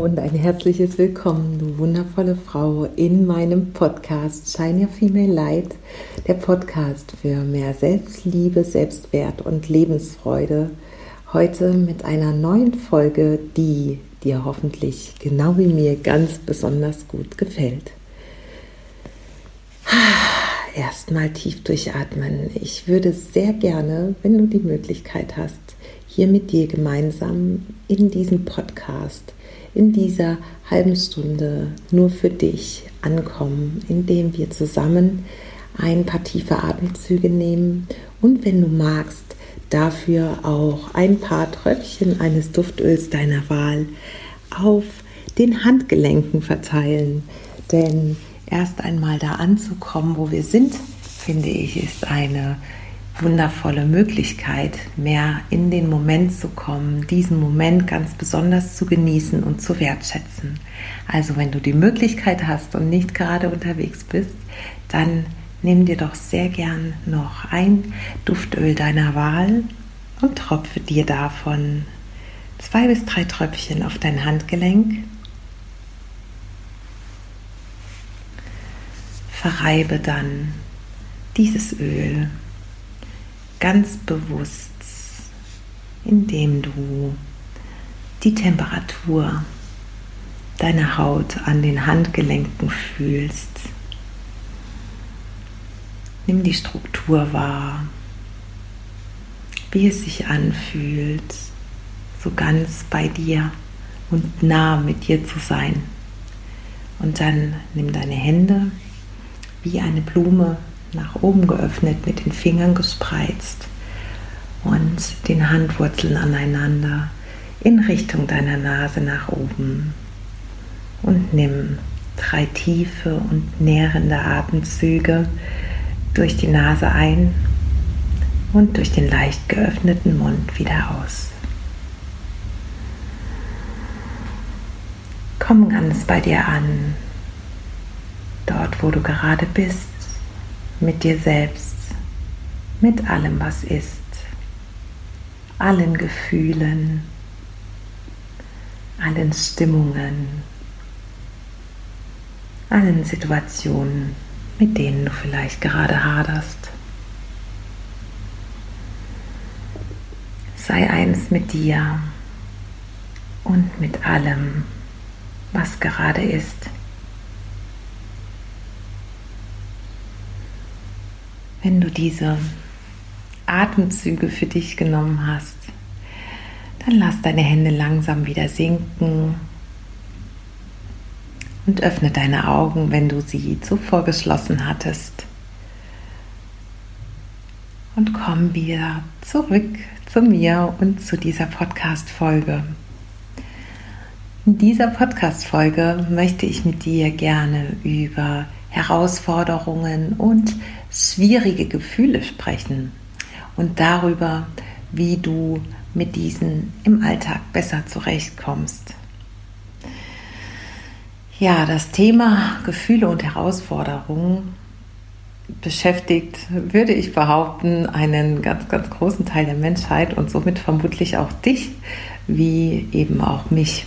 Und ein herzliches Willkommen, du wundervolle Frau, in meinem Podcast Shine Your Female Light, der Podcast für mehr Selbstliebe, Selbstwert und Lebensfreude. Heute mit einer neuen Folge, die dir hoffentlich genau wie mir ganz besonders gut gefällt. Erstmal tief durchatmen. Ich würde sehr gerne, wenn du die Möglichkeit hast, hier mit dir gemeinsam in diesem Podcast in dieser halben Stunde nur für dich ankommen, indem wir zusammen ein paar tiefe Atemzüge nehmen und wenn du magst, dafür auch ein paar Tröpfchen eines Duftöls deiner Wahl auf den Handgelenken verteilen. Denn erst einmal da anzukommen, wo wir sind, finde ich, ist eine wundervolle Möglichkeit, mehr in den Moment zu kommen, diesen Moment ganz besonders zu genießen und zu wertschätzen. Also wenn du die Möglichkeit hast und nicht gerade unterwegs bist, dann nimm dir doch sehr gern noch ein Duftöl deiner Wahl und tropfe dir davon zwei bis drei Tröpfchen auf dein Handgelenk. Verreibe dann dieses Öl ganz bewusst, indem du die Temperatur deiner Haut an den Handgelenken fühlst. Nimm die Struktur wahr, wie es sich anfühlt, so ganz bei dir und nah mit dir zu sein. Und dann nimm deine Hände wie eine Blume nach oben geöffnet, mit den Fingern gespreizt und den Handwurzeln aneinander in Richtung deiner Nase nach oben. Und nimm drei tiefe und nährende Atemzüge durch die Nase ein und durch den leicht geöffneten Mund wieder aus. Komm ganz bei dir an, dort wo du gerade bist mit dir selbst, mit allem, was ist, allen Gefühlen, allen Stimmungen, allen Situationen, mit denen du vielleicht gerade haderst. Sei eins mit dir und mit allem, was gerade ist. Wenn du diese Atemzüge für dich genommen hast, dann lass deine Hände langsam wieder sinken und öffne deine Augen, wenn du sie zuvor geschlossen hattest. Und komm wieder zurück zu mir und zu dieser Podcast-Folge. In dieser Podcast-Folge möchte ich mit dir gerne über Herausforderungen und schwierige Gefühle sprechen und darüber, wie du mit diesen im Alltag besser zurechtkommst. Ja, das Thema Gefühle und Herausforderungen beschäftigt, würde ich behaupten, einen ganz, ganz großen Teil der Menschheit und somit vermutlich auch dich, wie eben auch mich.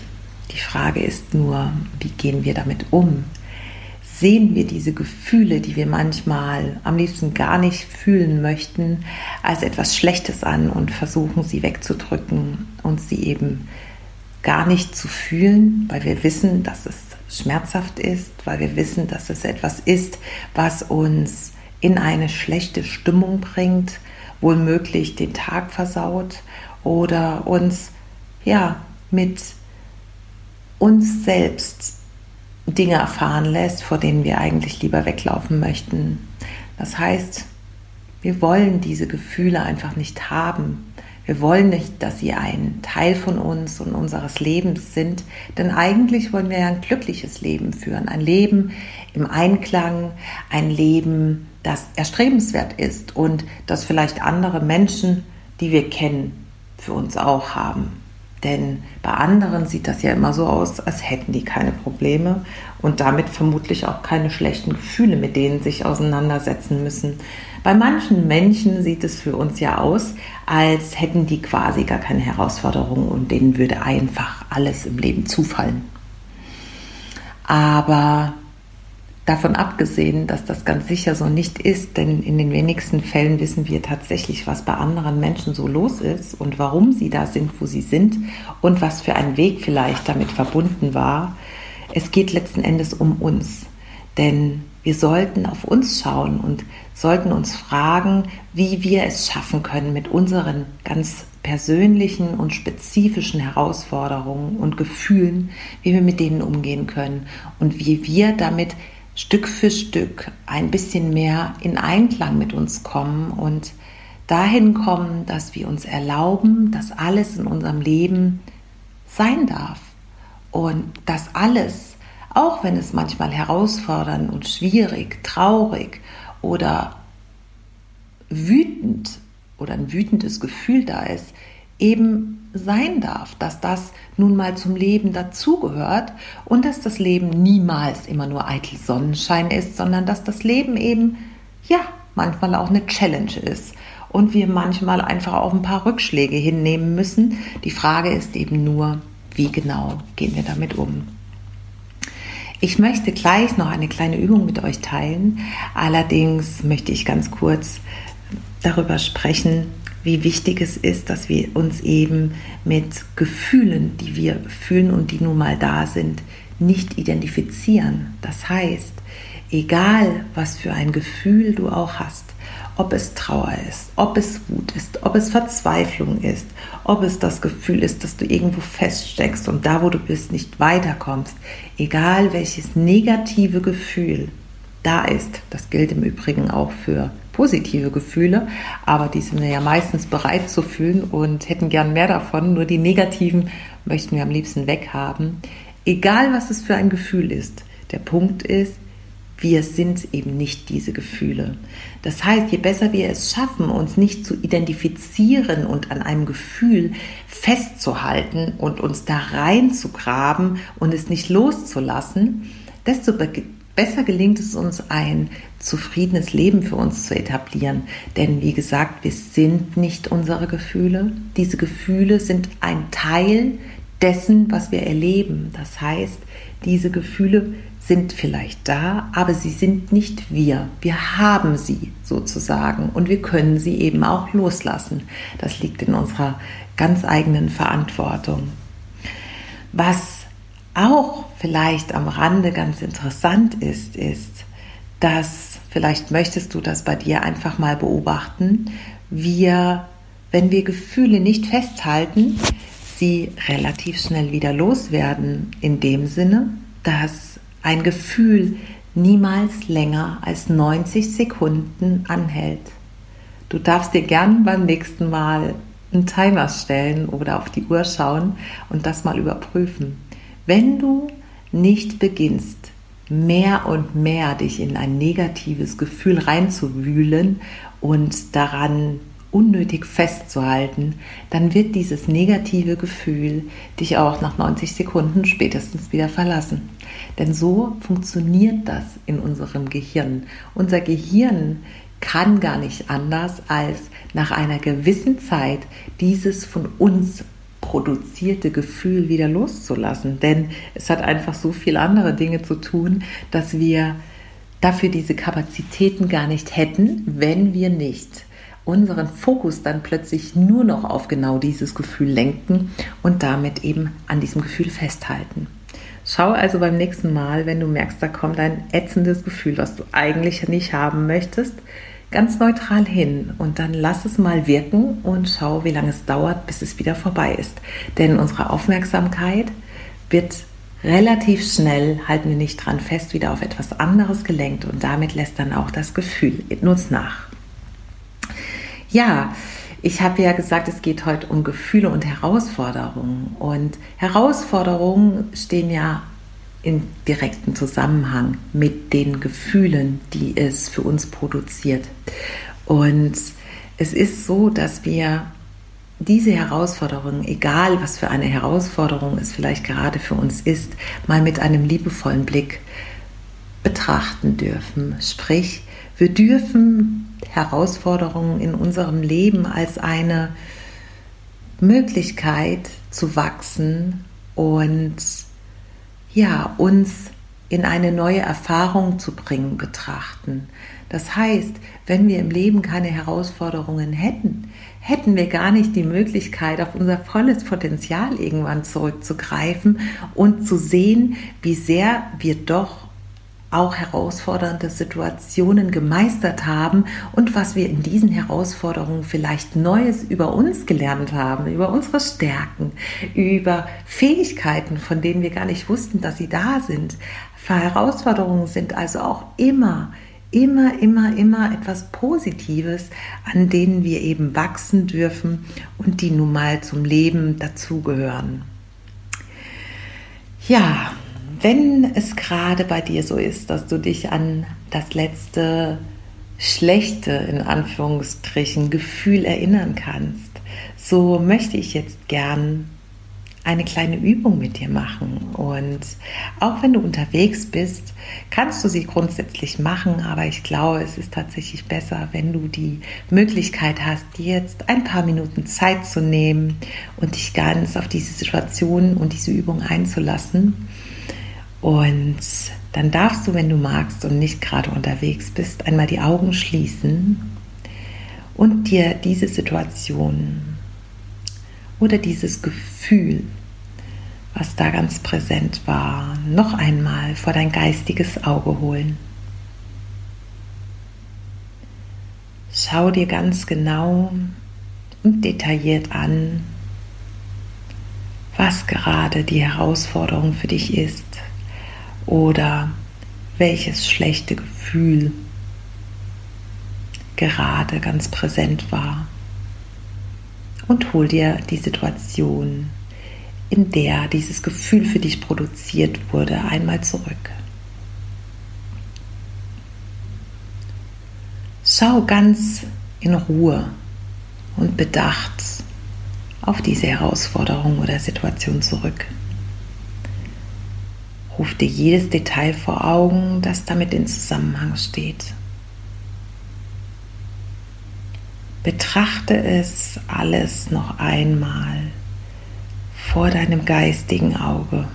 Die Frage ist nur, wie gehen wir damit um? Sehen wir diese Gefühle, die wir manchmal am liebsten gar nicht fühlen möchten, als etwas Schlechtes an und versuchen sie wegzudrücken und sie eben gar nicht zu fühlen, weil wir wissen, dass es schmerzhaft ist, weil wir wissen, dass es etwas ist, was uns in eine schlechte Stimmung bringt, wohlmöglich den Tag versaut oder uns ja mit uns selbst Dinge erfahren lässt, vor denen wir eigentlich lieber weglaufen möchten. Das heißt, wir wollen diese Gefühle einfach nicht haben. Wir wollen nicht, dass sie ein Teil von uns und unseres Lebens sind, denn eigentlich wollen wir ja ein glückliches Leben führen, ein Leben im Einklang, ein Leben, das erstrebenswert ist und das vielleicht andere Menschen, die wir kennen, für uns auch haben. Denn bei anderen sieht das ja immer so aus, als hätten die keine Probleme und damit vermutlich auch keine schlechten Gefühle, mit denen sich auseinandersetzen müssen. Bei manchen Menschen sieht es für uns ja aus, als hätten die quasi gar keine Herausforderungen und denen würde einfach alles im Leben zufallen. Aber Davon abgesehen, dass das ganz sicher so nicht ist, denn in den wenigsten Fällen wissen wir tatsächlich, was bei anderen Menschen so los ist und warum sie da sind, wo sie sind und was für ein Weg vielleicht damit verbunden war. Es geht letzten Endes um uns, denn wir sollten auf uns schauen und sollten uns fragen, wie wir es schaffen können, mit unseren ganz persönlichen und spezifischen Herausforderungen und Gefühlen, wie wir mit denen umgehen können und wie wir damit Stück für Stück ein bisschen mehr in Einklang mit uns kommen und dahin kommen, dass wir uns erlauben, dass alles in unserem Leben sein darf und dass alles, auch wenn es manchmal herausfordernd und schwierig, traurig oder wütend oder ein wütendes Gefühl da ist, eben sein darf, dass das nun mal zum Leben dazugehört und dass das Leben niemals immer nur eitel Sonnenschein ist, sondern dass das Leben eben, ja, manchmal auch eine Challenge ist und wir manchmal einfach auch ein paar Rückschläge hinnehmen müssen. Die Frage ist eben nur, wie genau gehen wir damit um. Ich möchte gleich noch eine kleine Übung mit euch teilen. Allerdings möchte ich ganz kurz darüber sprechen, wie wichtig es ist, dass wir uns eben mit Gefühlen, die wir fühlen und die nun mal da sind, nicht identifizieren. Das heißt, egal was für ein Gefühl du auch hast, ob es Trauer ist, ob es Wut ist, ob es Verzweiflung ist, ob es das Gefühl ist, dass du irgendwo feststeckst und da, wo du bist, nicht weiterkommst, egal welches negative Gefühl da ist, das gilt im Übrigen auch für positive Gefühle, aber die sind wir ja meistens bereit zu fühlen und hätten gern mehr davon. Nur die negativen möchten wir am liebsten weghaben. Egal, was es für ein Gefühl ist. Der Punkt ist, wir sind eben nicht diese Gefühle. Das heißt, je besser wir es schaffen, uns nicht zu identifizieren und an einem Gefühl festzuhalten und uns da reinzugraben und es nicht loszulassen, desto besser gelingt es uns, ein zufriedenes Leben für uns zu etablieren. Denn wie gesagt, wir sind nicht unsere Gefühle. Diese Gefühle sind ein Teil dessen, was wir erleben. Das heißt, diese Gefühle sind vielleicht da, aber sie sind nicht wir. Wir haben sie sozusagen und wir können sie eben auch loslassen. Das liegt in unserer ganz eigenen Verantwortung. Was auch vielleicht am Rande ganz interessant ist, ist, dass vielleicht möchtest du das bei dir einfach mal beobachten, wir, wenn wir Gefühle nicht festhalten, sie relativ schnell wieder loswerden, in dem Sinne, dass ein Gefühl niemals länger als 90 Sekunden anhält. Du darfst dir gern beim nächsten Mal einen Timer stellen oder auf die Uhr schauen und das mal überprüfen. Wenn du nicht beginnst, mehr und mehr dich in ein negatives Gefühl reinzuwühlen und daran unnötig festzuhalten, dann wird dieses negative Gefühl dich auch nach 90 Sekunden spätestens wieder verlassen. Denn so funktioniert das in unserem Gehirn. Unser Gehirn kann gar nicht anders, als nach einer gewissen Zeit dieses von uns produzierte Gefühl wieder loszulassen. Denn es hat einfach so viele andere Dinge zu tun, dass wir dafür diese Kapazitäten gar nicht hätten, wenn wir nicht unseren Fokus dann plötzlich nur noch auf genau dieses Gefühl lenken und damit eben an diesem Gefühl festhalten. Schau also beim nächsten Mal, wenn du merkst, da kommt ein ätzendes Gefühl, was du eigentlich nicht haben möchtest, ganz neutral hin und dann lass es mal wirken und schau, wie lange es dauert, bis es wieder vorbei ist. Denn unsere Aufmerksamkeit wird relativ schnell, halten wir nicht dran fest, wieder auf etwas anderes gelenkt und damit lässt dann auch das Gefühl in uns nach. Ja, ich habe ja gesagt, es geht heute um Gefühle und Herausforderungen. Und Herausforderungen stehen ja in direkten Zusammenhang mit den Gefühlen, die es für uns produziert. Und es ist so, dass wir diese Herausforderung, egal was für eine Herausforderung es vielleicht gerade für uns ist, mal mit einem liebevollen Blick betrachten dürfen. Sprich, wir dürfen Herausforderungen in unserem Leben als eine Möglichkeit zu wachsen und ja, uns in eine neue Erfahrung zu bringen betrachten. Das heißt, wenn wir im Leben keine Herausforderungen hätten, hätten wir gar nicht die Möglichkeit, auf unser volles Potenzial irgendwann zurückzugreifen und zu sehen, wie sehr wir doch auch herausfordernde Situationen gemeistert haben und was wir in diesen Herausforderungen vielleicht Neues über uns gelernt haben, über unsere Stärken, über Fähigkeiten, von denen wir gar nicht wussten, dass sie da sind. Herausforderungen sind also auch immer, immer, immer, immer etwas Positives, an denen wir eben wachsen dürfen und die nun mal zum Leben dazugehören. Ja, wenn es gerade bei dir so ist, dass du dich an das letzte schlechte, in Anführungsstrichen, Gefühl erinnern kannst, so möchte ich jetzt gern eine kleine Übung mit dir machen. Und auch wenn du unterwegs bist, kannst du sie grundsätzlich machen, aber ich glaube, es ist tatsächlich besser, wenn du die Möglichkeit hast, dir jetzt ein paar Minuten Zeit zu nehmen und dich ganz auf diese Situation und diese Übung einzulassen. Und dann darfst du, wenn du magst und nicht gerade unterwegs bist, einmal die Augen schließen und dir diese Situation oder dieses Gefühl, was da ganz präsent war, noch einmal vor dein geistiges Auge holen. Schau dir ganz genau und detailliert an, was gerade die Herausforderung für dich ist oder welches schlechte Gefühl gerade ganz präsent war. Und hol dir die Situation, in der dieses Gefühl für dich produziert wurde, einmal zurück. Schau ganz in Ruhe und bedacht auf diese Herausforderung oder Situation zurück. Ruf dir jedes Detail vor Augen, das damit in Zusammenhang steht. Betrachte es alles noch einmal vor deinem geistigen Auge.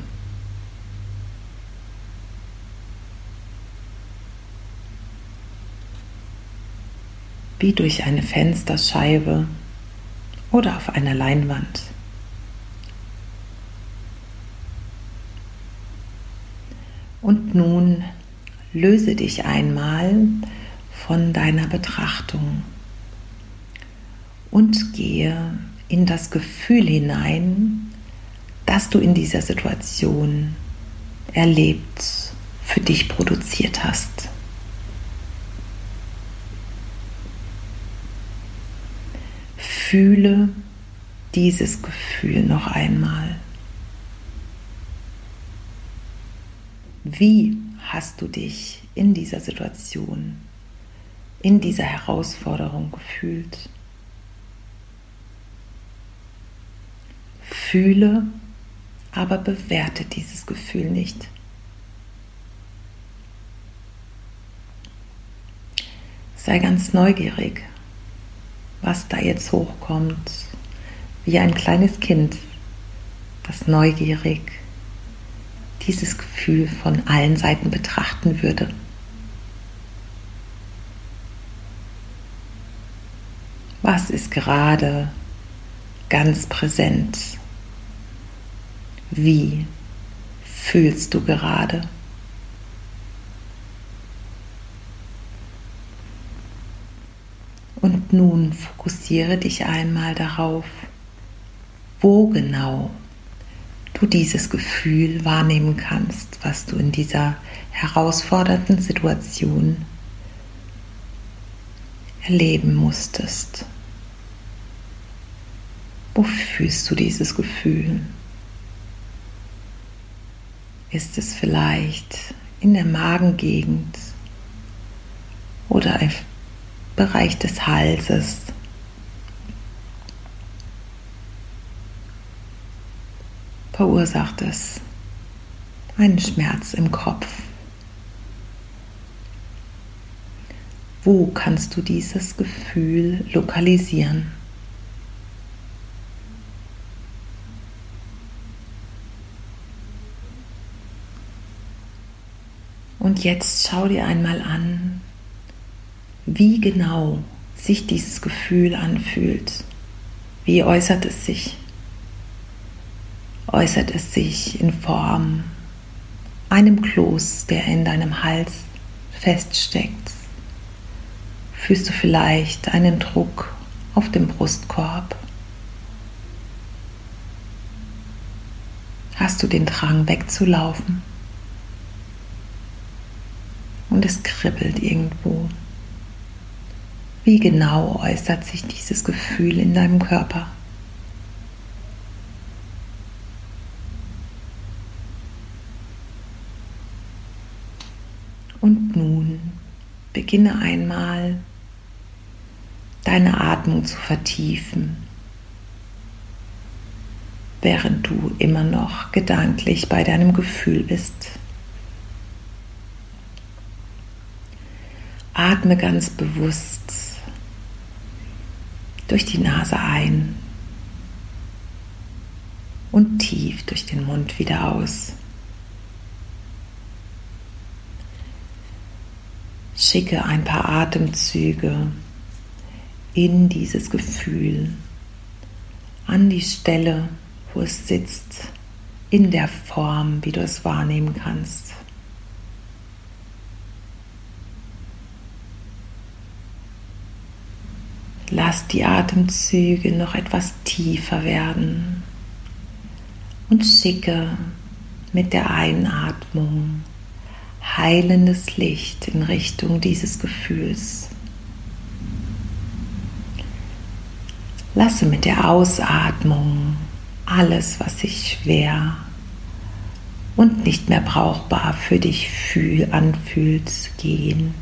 Wie durch eine Fensterscheibe oder auf einer Leinwand. Und nun löse dich einmal von deiner Betrachtung und gehe in das Gefühl hinein, das du in dieser Situation erlebt, für dich produziert hast. Fühle dieses Gefühl noch einmal. Wie hast du dich in dieser Situation, in dieser Herausforderung gefühlt? Fühle, aber bewerte dieses Gefühl nicht. Sei ganz neugierig, was da jetzt hochkommt, wie ein kleines Kind, das neugierig dieses Gefühl von allen Seiten betrachten würde. Was ist gerade ganz präsent? Wie fühlst du gerade? Und nun fokussiere dich einmal darauf, wo genau du dieses Gefühl wahrnehmen kannst, was du in dieser herausfordernden Situation erleben musstest. Wo fühlst du dieses Gefühl? Ist es vielleicht in der Magengegend oder im Bereich des Halses? Verursacht es einen Schmerz im Kopf. Wo kannst du dieses Gefühl lokalisieren? Und jetzt schau dir einmal an, wie genau sich dieses Gefühl anfühlt. Wie äußert es sich? Äußert es sich in Form einem Kloß, der in deinem Hals feststeckt? Fühlst du vielleicht einen Druck auf dem Brustkorb? Hast du den Drang wegzulaufen? und es kribbelt irgendwo. Wie genau äußert sich dieses Gefühl in deinem Körper? Und nun beginne einmal deine Atmung zu vertiefen, während du immer noch gedanklich bei deinem Gefühl bist. Atme ganz bewusst durch die Nase ein und tief durch den Mund wieder aus. Schicke ein paar Atemzüge in dieses Gefühl, an die Stelle, wo es sitzt, in der Form, wie du es wahrnehmen kannst. Lass die Atemzüge noch etwas tiefer werden und schicke mit der Einatmung heilendes Licht in Richtung dieses Gefühls. Lasse mit der Ausatmung alles, was sich schwer und nicht mehr brauchbar für dich fühl, anfühlt, gehen.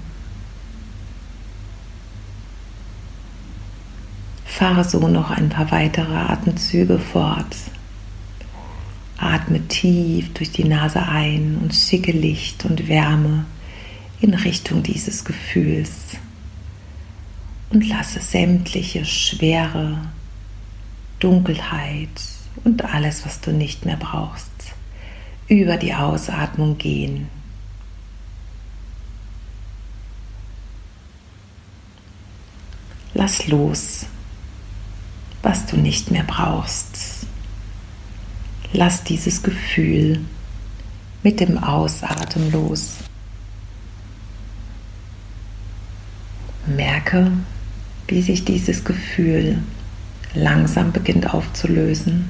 Fahre so noch ein paar weitere Atemzüge fort. Atme tief durch die Nase ein und schicke Licht und Wärme in Richtung dieses Gefühls. Und lasse sämtliche Schwere, Dunkelheit und alles, was du nicht mehr brauchst, über die Ausatmung gehen. Lass los was du nicht mehr brauchst. Lass dieses Gefühl mit dem Ausatmen los. Merke, wie sich dieses Gefühl langsam beginnt aufzulösen.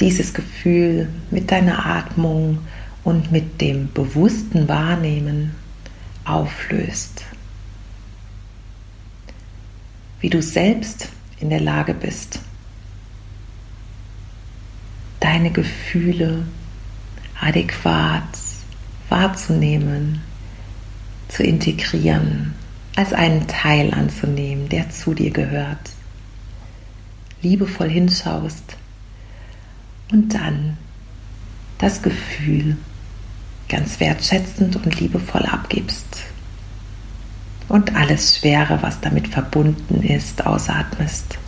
Dieses Gefühl mit deiner Atmung und mit dem bewussten Wahrnehmen auflöst wie du selbst in der Lage bist, deine Gefühle adäquat wahrzunehmen, zu integrieren, als einen Teil anzunehmen, der zu dir gehört, liebevoll hinschaust und dann das Gefühl ganz wertschätzend und liebevoll abgibst und alles Schwere, was damit verbunden ist, ausatmest.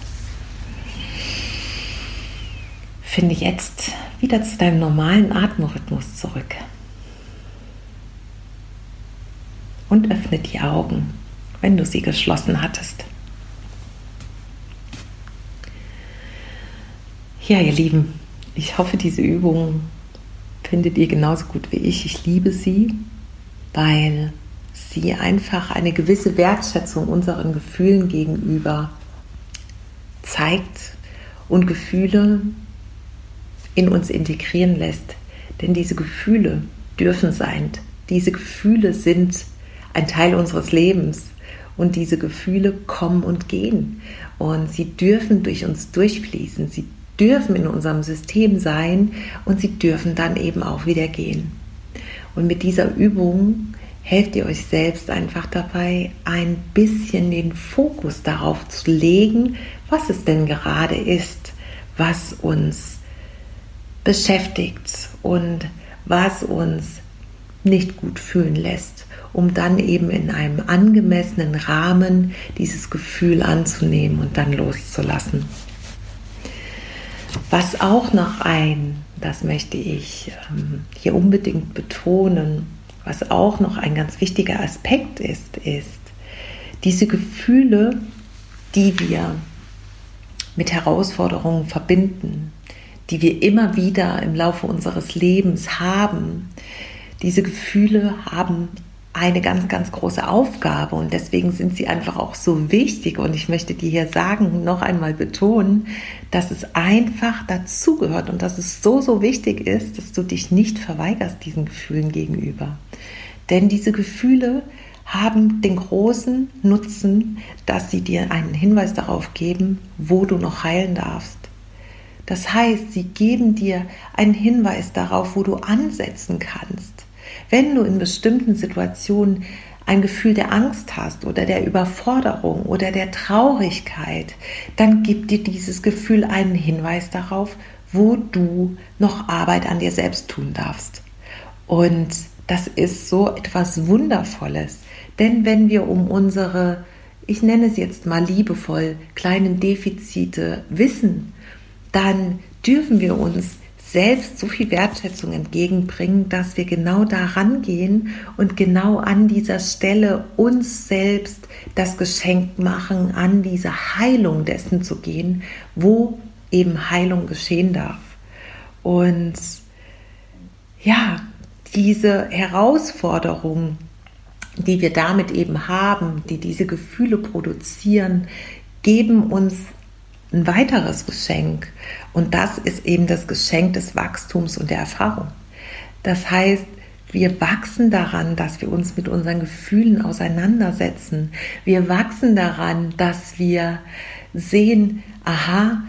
Finde jetzt wieder zu deinem normalen Atemrhythmus zurück. Und öffne die Augen, wenn du sie geschlossen hattest. Ja, ihr Lieben, ich hoffe, diese Übung findet ihr genauso gut wie ich. Ich liebe sie, weil sie einfach eine gewisse Wertschätzung unseren Gefühlen gegenüber zeigt und Gefühle in uns integrieren lässt. Denn diese Gefühle dürfen sein. Diese Gefühle sind ein Teil unseres Lebens und diese Gefühle kommen und gehen und sie dürfen durch uns durchfließen. Sie dürfen in unserem System sein und sie dürfen dann eben auch wieder gehen. Und mit dieser Übung helft ihr euch selbst einfach dabei, ein bisschen den Fokus darauf zu legen, was es denn gerade ist, was uns beschäftigt und was uns nicht gut fühlen lässt, um dann eben in einem angemessenen Rahmen dieses Gefühl anzunehmen und dann loszulassen. Was auch noch ein, das möchte ich ähm, hier unbedingt betonen, was auch noch ein ganz wichtiger Aspekt ist, ist diese Gefühle, die wir mit Herausforderungen verbinden, die wir immer wieder im Laufe unseres Lebens haben. Diese Gefühle haben eine ganz, ganz große Aufgabe und deswegen sind sie einfach auch so wichtig. Und ich möchte dir hier sagen, noch einmal betonen, dass es einfach dazugehört und dass es so, so wichtig ist, dass du dich nicht verweigerst diesen Gefühlen gegenüber. Denn diese Gefühle haben den großen Nutzen, dass sie dir einen Hinweis darauf geben, wo du noch heilen darfst. Das heißt, sie geben dir einen Hinweis darauf, wo du ansetzen kannst. Wenn du in bestimmten Situationen ein Gefühl der Angst hast oder der Überforderung oder der Traurigkeit, dann gibt dir dieses Gefühl einen Hinweis darauf, wo du noch Arbeit an dir selbst tun darfst. Und das ist so etwas Wundervolles. Denn wenn wir um unsere, ich nenne es jetzt mal liebevoll, kleinen Defizite wissen, dann dürfen wir uns selbst so viel Wertschätzung entgegenbringen, dass wir genau daran gehen und genau an dieser Stelle uns selbst das Geschenk machen, an diese Heilung dessen zu gehen, wo eben Heilung geschehen darf. Und ja, diese Herausforderung, die wir damit eben haben, die diese Gefühle produzieren, geben uns ein weiteres Geschenk. Und das ist eben das Geschenk des Wachstums und der Erfahrung. Das heißt, wir wachsen daran, dass wir uns mit unseren Gefühlen auseinandersetzen. Wir wachsen daran, dass wir sehen, aha,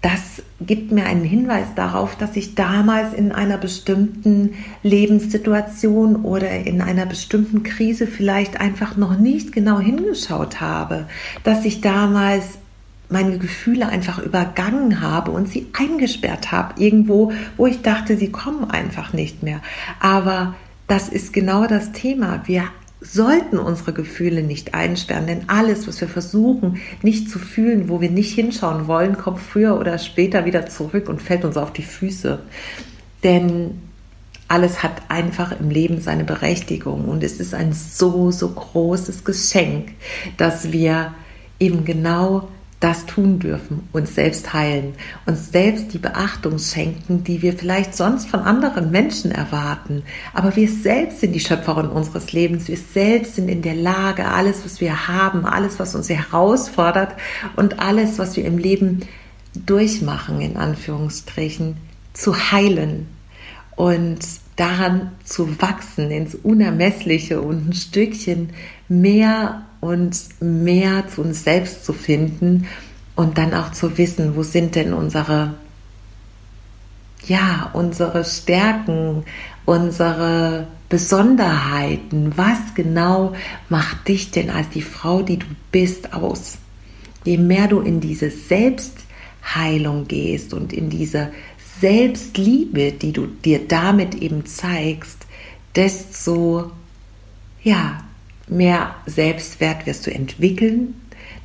das gibt mir einen Hinweis darauf, dass ich damals in einer bestimmten Lebenssituation oder in einer bestimmten Krise vielleicht einfach noch nicht genau hingeschaut habe, dass ich damals meine Gefühle einfach übergangen habe und sie eingesperrt habe, irgendwo, wo ich dachte, sie kommen einfach nicht mehr. Aber das ist genau das Thema. Wir sollten unsere Gefühle nicht einsperren, denn alles, was wir versuchen nicht zu fühlen, wo wir nicht hinschauen wollen, kommt früher oder später wieder zurück und fällt uns auf die Füße. Denn alles hat einfach im Leben seine Berechtigung und es ist ein so, so großes Geschenk, dass wir eben genau das tun dürfen, uns selbst heilen, uns selbst die Beachtung schenken, die wir vielleicht sonst von anderen Menschen erwarten. Aber wir selbst sind die Schöpferin unseres Lebens. Wir selbst sind in der Lage, alles, was wir haben, alles, was uns herausfordert und alles, was wir im Leben durchmachen, in Anführungsstrichen, zu heilen und daran zu wachsen ins Unermessliche und ein Stückchen mehr und mehr zu uns selbst zu finden und dann auch zu wissen, wo sind denn unsere ja, unsere Stärken, unsere Besonderheiten, was genau macht dich denn als die Frau, die du bist, aus? Je mehr du in diese Selbstheilung gehst und in diese Selbstliebe, die du dir damit eben zeigst, desto ja, mehr Selbstwert wirst du entwickeln,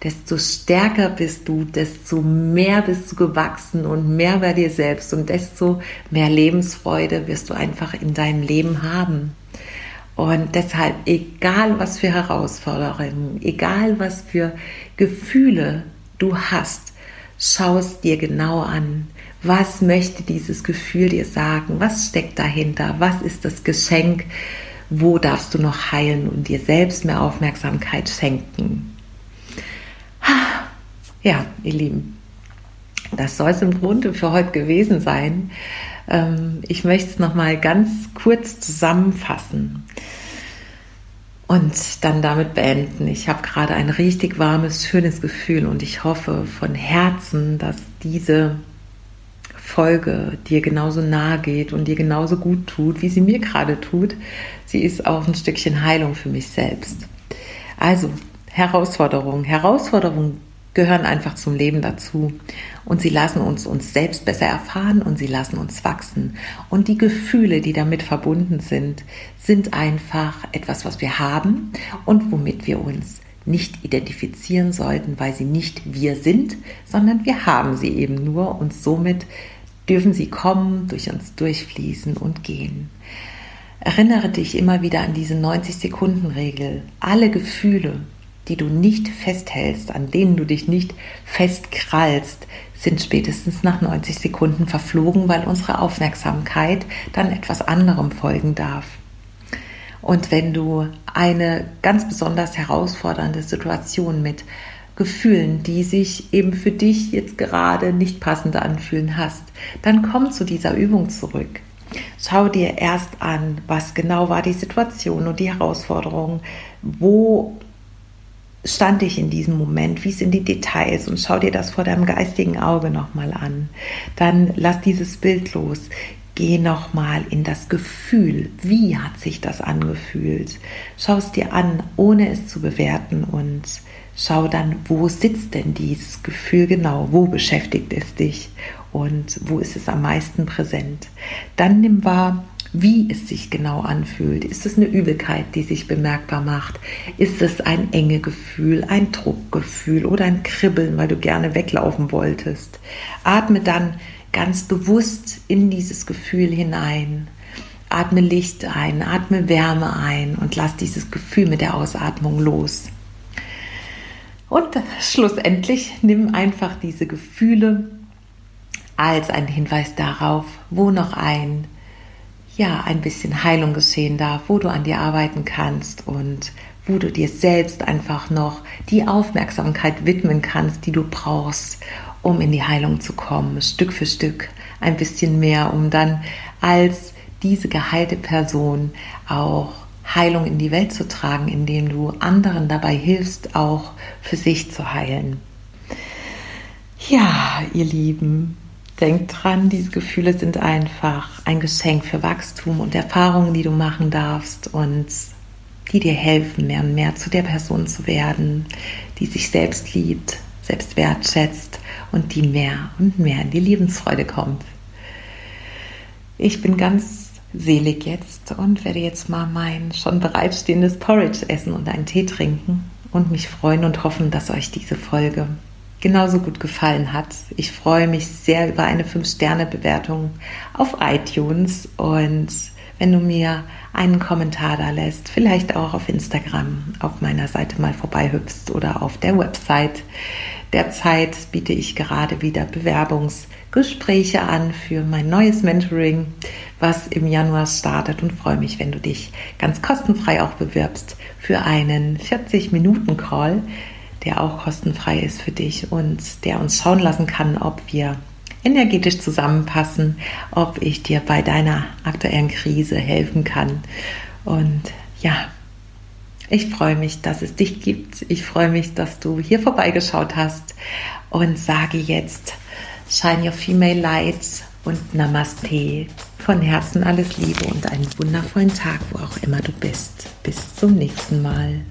desto stärker bist du, desto mehr bist du gewachsen und mehr bei dir selbst und desto mehr Lebensfreude wirst du einfach in deinem Leben haben. Und deshalb, egal was für Herausforderungen, egal was für Gefühle du hast, schau es dir genau an. Was möchte dieses Gefühl dir sagen? Was steckt dahinter? Was ist das Geschenk, wo darfst du noch heilen und dir selbst mehr Aufmerksamkeit schenken. Ja, ihr Lieben, das soll es im Grunde für heute gewesen sein. Ähm, ich möchte es nochmal ganz kurz zusammenfassen und dann damit beenden. Ich habe gerade ein richtig warmes, schönes Gefühl und ich hoffe von Herzen, dass diese Folge dir genauso nahe geht und dir genauso gut tut, wie sie mir gerade tut. Sie ist auch ein Stückchen Heilung für mich selbst. Also, Herausforderung. Herausforderung gehören einfach zum Leben dazu. Und sie lassen uns uns selbst besser erfahren und sie lassen uns wachsen. Und die Gefühle, die damit verbunden sind, sind einfach etwas, was wir haben und womit wir uns nicht identifizieren sollten, weil sie nicht wir sind, sondern wir haben sie eben nur und somit dürfen sie kommen, durch uns durchfließen und gehen. Erinnere dich immer wieder an diese 90-Sekunden-Regel. Alle Gefühle, die du nicht festhältst, an denen du dich nicht festkrallst, sind spätestens nach 90 Sekunden verflogen, weil unsere Aufmerksamkeit dann etwas anderem folgen darf. Und wenn du eine ganz besonders herausfordernde Situation mit Gefühlen, die sich eben für dich jetzt gerade nicht passend anfühlen hast, dann komm zu dieser Übung zurück. Schau dir erst an, was genau war die Situation und die Herausforderung, wo stand ich in diesem Moment, wie sind die Details und schau dir das vor deinem geistigen Auge nochmal an. Dann lass dieses Bild los. Geh nochmal in das Gefühl. Wie hat sich das angefühlt? Schau es dir an, ohne es zu bewerten und schau dann, wo sitzt denn dieses Gefühl genau? Wo beschäftigt es dich? Und wo ist es am meisten präsent? Dann nimm wahr, wie es sich genau anfühlt. Ist es eine Übelkeit, die sich bemerkbar macht? Ist es ein enge Gefühl, ein Druckgefühl oder ein Kribbeln, weil du gerne weglaufen wolltest? Atme dann ganz bewusst in dieses Gefühl hinein. Atme Licht ein, atme Wärme ein und lass dieses Gefühl mit der Ausatmung los. Und schlussendlich nimm einfach diese Gefühle als einen Hinweis darauf, wo noch ein ja, ein bisschen Heilung geschehen darf, wo du an dir arbeiten kannst und wo du dir selbst einfach noch die Aufmerksamkeit widmen kannst, die du brauchst, um in die Heilung zu kommen, Stück für Stück ein bisschen mehr, um dann als diese geheilte Person auch Heilung in die Welt zu tragen, indem du anderen dabei hilfst, auch für sich zu heilen. Ja, ihr Lieben, Denk dran, diese Gefühle sind einfach ein Geschenk für Wachstum und Erfahrungen, die du machen darfst und die dir helfen, mehr und mehr zu der Person zu werden, die sich selbst liebt, selbst wertschätzt und die mehr und mehr in die Lebensfreude kommt. Ich bin ganz selig jetzt und werde jetzt mal mein schon bereitstehendes Porridge essen und einen Tee trinken und mich freuen und hoffen, dass euch diese Folge genauso gut gefallen hat. Ich freue mich sehr über eine 5-Sterne-Bewertung auf iTunes und wenn du mir einen Kommentar da lässt, vielleicht auch auf Instagram auf meiner Seite mal vorbeihüpfst oder auf der Website. Derzeit biete ich gerade wieder Bewerbungsgespräche an für mein neues Mentoring, was im Januar startet und freue mich, wenn du dich ganz kostenfrei auch bewirbst für einen 40-Minuten-Call, der auch kostenfrei ist für dich und der uns schauen lassen kann, ob wir energetisch zusammenpassen, ob ich dir bei deiner aktuellen Krise helfen kann. Und ja, ich freue mich, dass es dich gibt. Ich freue mich, dass du hier vorbeigeschaut hast und sage jetzt Shine Your Female Light und Namaste. Von Herzen alles Liebe und einen wundervollen Tag, wo auch immer du bist. Bis zum nächsten Mal.